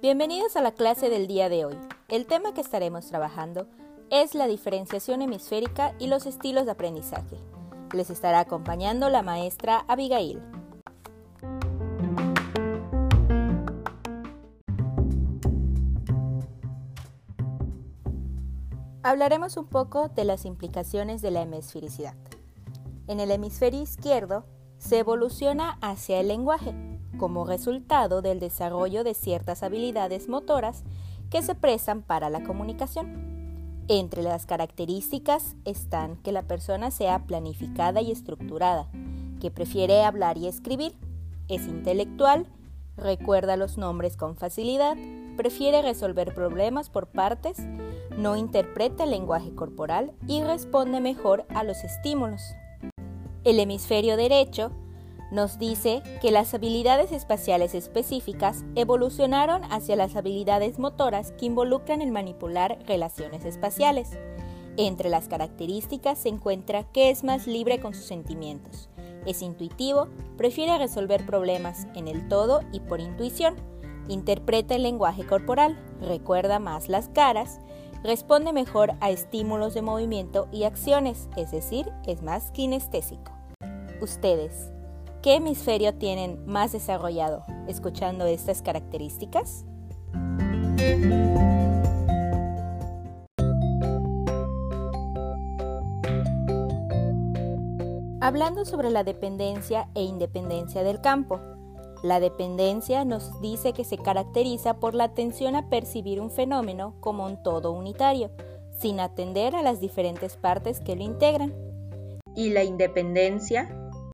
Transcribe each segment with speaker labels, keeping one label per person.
Speaker 1: Bienvenidos a la clase del día de hoy. El tema que estaremos trabajando es la diferenciación hemisférica y los estilos de aprendizaje. Les estará acompañando la maestra Abigail. Hablaremos un poco de las implicaciones de la hemisfericidad. En el hemisferio izquierdo se evoluciona hacia el lenguaje, como resultado del desarrollo de ciertas habilidades motoras que se prestan para la comunicación. Entre las características están que la persona sea planificada y estructurada, que prefiere hablar y escribir, es intelectual, recuerda los nombres con facilidad, prefiere resolver problemas por partes, no interpreta el lenguaje corporal y responde mejor a los estímulos. El hemisferio derecho nos dice que las habilidades espaciales específicas evolucionaron hacia las habilidades motoras que involucran el manipular relaciones espaciales. Entre las características se encuentra que es más libre con sus sentimientos, es intuitivo, prefiere resolver problemas en el todo y por intuición, interpreta el lenguaje corporal, recuerda más las caras, responde mejor a estímulos de movimiento y acciones, es decir, es más kinestésico. Ustedes, ¿Qué hemisferio tienen más desarrollado escuchando estas características? Hablando sobre la dependencia e independencia del campo. La dependencia nos dice que se caracteriza por la atención a percibir un fenómeno como un todo unitario, sin atender a las diferentes partes que lo integran. Y la independencia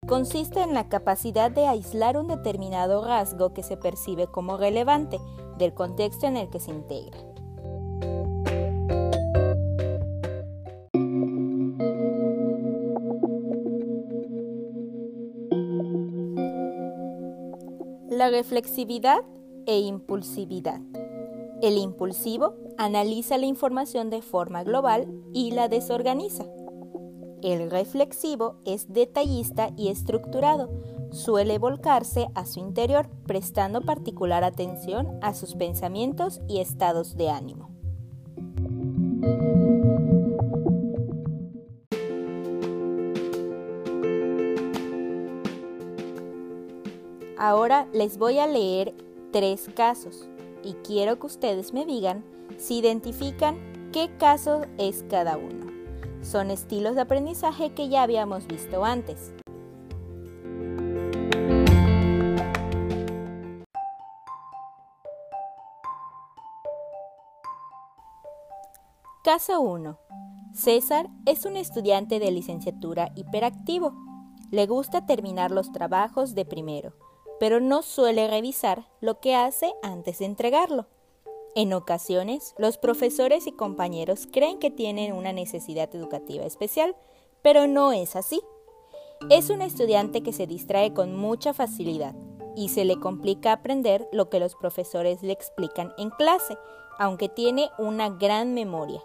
Speaker 1: consiste en la capacidad de aislar un determinado rasgo que se percibe como relevante del contexto en el que se integra. La reflexividad e impulsividad. El impulsivo analiza la información de forma global y la desorganiza. El reflexivo es detallista y estructurado. Suele volcarse a su interior, prestando particular atención a sus pensamientos y estados de ánimo. Ahora les voy a leer tres casos y quiero que ustedes me digan si identifican qué caso es cada uno. Son estilos de aprendizaje que ya habíamos visto antes. Caso 1. César es un estudiante de licenciatura hiperactivo. Le gusta terminar los trabajos de primero, pero no suele revisar lo que hace antes de entregarlo. En ocasiones, los profesores y compañeros creen que tienen una necesidad educativa especial, pero no es así. Es un estudiante que se distrae con mucha facilidad y se le complica aprender lo que los profesores le explican en clase, aunque tiene una gran memoria.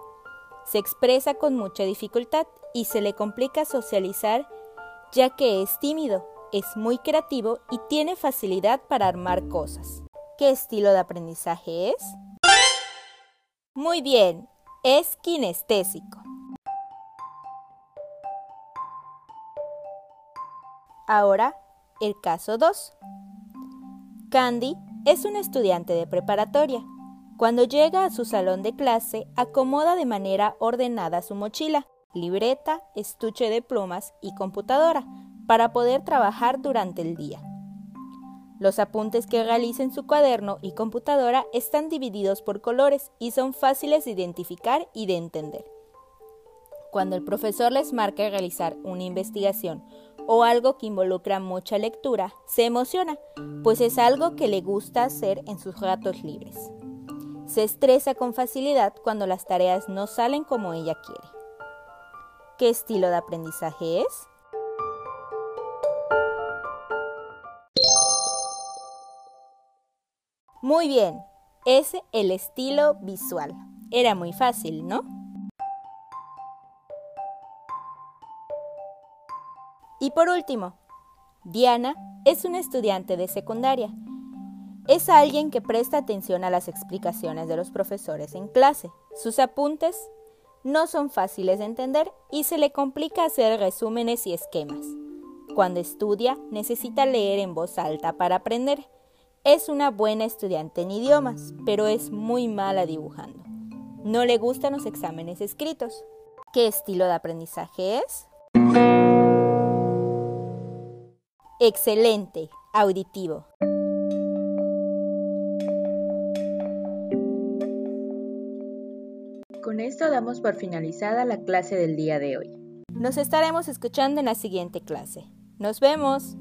Speaker 1: Se expresa con mucha dificultad y se le complica socializar ya que es tímido, es muy creativo y tiene facilidad para armar cosas. ¿Qué estilo de aprendizaje es? Muy bien, es kinestésico. Ahora, el caso 2. Candy es un estudiante de preparatoria. Cuando llega a su salón de clase, acomoda de manera ordenada su mochila, libreta, estuche de plumas y computadora para poder trabajar durante el día. Los apuntes que realiza en su cuaderno y computadora están divididos por colores y son fáciles de identificar y de entender. Cuando el profesor les marca realizar una investigación o algo que involucra mucha lectura, se emociona, pues es algo que le gusta hacer en sus ratos libres. Se estresa con facilidad cuando las tareas no salen como ella quiere. ¿Qué estilo de aprendizaje es? Muy bien, es el estilo visual. Era muy fácil, ¿no? Y por último, Diana es una estudiante de secundaria. Es alguien que presta atención a las explicaciones de los profesores en clase. Sus apuntes no son fáciles de entender y se le complica hacer resúmenes y esquemas. Cuando estudia, necesita leer en voz alta para aprender. Es una buena estudiante en idiomas, pero es muy mala dibujando. No le gustan los exámenes escritos. ¿Qué estilo de aprendizaje es? Excelente, auditivo. Con esto damos por finalizada la clase del día de hoy. Nos estaremos escuchando en la siguiente clase. Nos vemos.